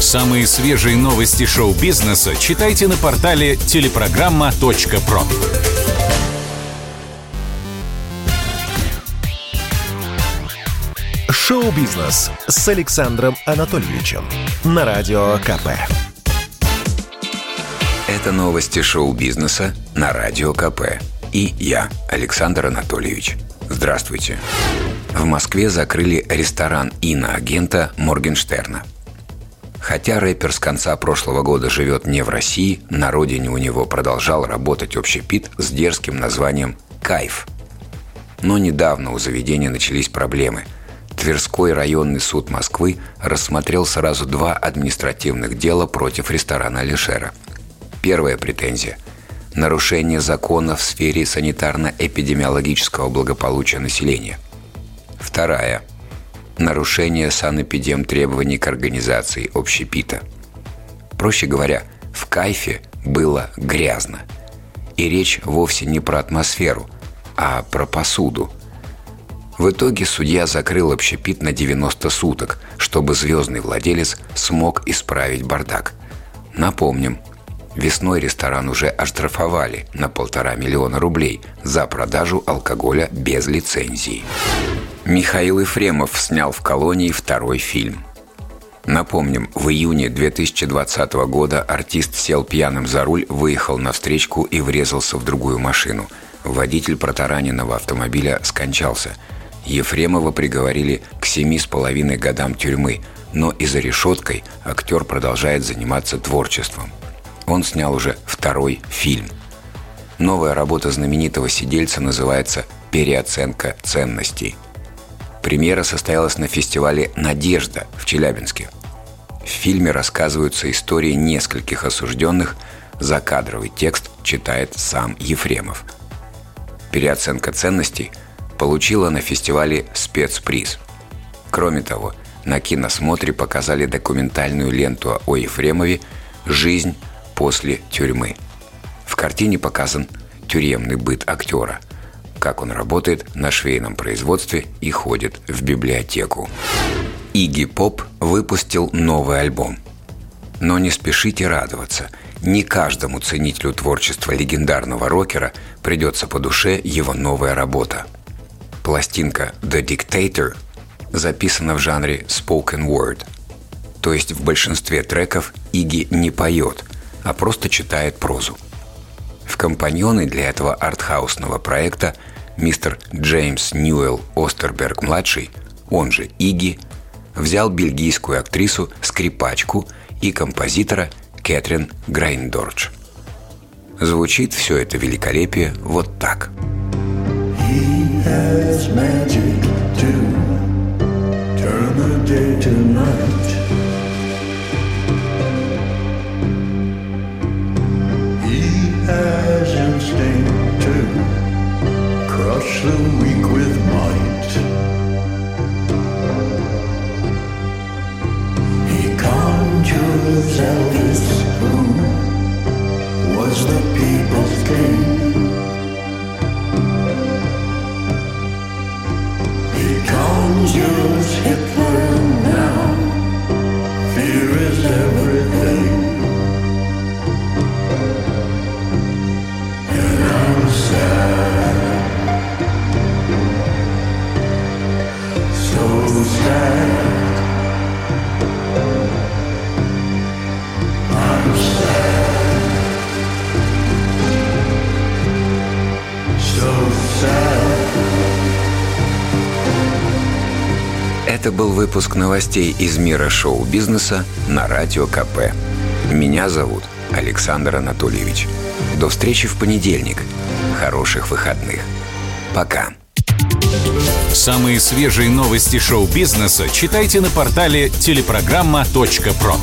Самые свежие новости шоу-бизнеса читайте на портале телепрограмма.про. Шоу-бизнес с Александром Анатольевичем на Радио КП. Это новости шоу-бизнеса на Радио КП. И я, Александр Анатольевич. Здравствуйте. В Москве закрыли ресторан иноагента Моргенштерна. Хотя рэпер с конца прошлого года живет не в России, на родине у него продолжал работать общепит с дерзким названием «Кайф». Но недавно у заведения начались проблемы. Тверской районный суд Москвы рассмотрел сразу два административных дела против ресторана Алишера. Первая претензия – нарушение закона в сфере санитарно-эпидемиологического благополучия населения. Вторая – нарушение санэпидем требований к организации общепита. Проще говоря, в кайфе было грязно. И речь вовсе не про атмосферу, а про посуду. В итоге судья закрыл общепит на 90 суток, чтобы звездный владелец смог исправить бардак. Напомним, весной ресторан уже оштрафовали на полтора миллиона рублей за продажу алкоголя без лицензии. Михаил Ефремов снял в колонии второй фильм. Напомним, в июне 2020 года артист сел пьяным за руль, выехал на встречку и врезался в другую машину. Водитель протараненного автомобиля скончался. Ефремова приговорили к семи с половиной годам тюрьмы, но и за решеткой актер продолжает заниматься творчеством. Он снял уже второй фильм. Новая работа знаменитого сидельца называется «Переоценка ценностей». Премьера состоялась на фестивале «Надежда» в Челябинске. В фильме рассказываются истории нескольких осужденных, закадровый текст читает сам Ефремов. Переоценка ценностей получила на фестивале спецприз. Кроме того, на киносмотре показали документальную ленту о Ефремове «Жизнь после тюрьмы». В картине показан тюремный быт актера – как он работает на швейном производстве и ходит в библиотеку. Игги Поп выпустил новый альбом. Но не спешите радоваться. Не каждому ценителю творчества легендарного рокера придется по душе его новая работа. Пластинка «The Dictator» записана в жанре spoken word. То есть в большинстве треков Иги не поет, а просто читает прозу. В компаньоны для этого артхаусного проекта мистер Джеймс Ньюэлл Остерберг-младший, он же Иги, взял бельгийскую актрису, скрипачку и композитора Кэтрин Грайндорч. Звучит все это великолепие вот так. He has magic the weak with might. He conjures Elvis, who was the people's king. Это был выпуск новостей из мира шоу-бизнеса на Радио КП. Меня зовут Александр Анатольевич. До встречи в понедельник. Хороших выходных. Пока. Самые свежие новости шоу-бизнеса читайте на портале телепрограмма.про.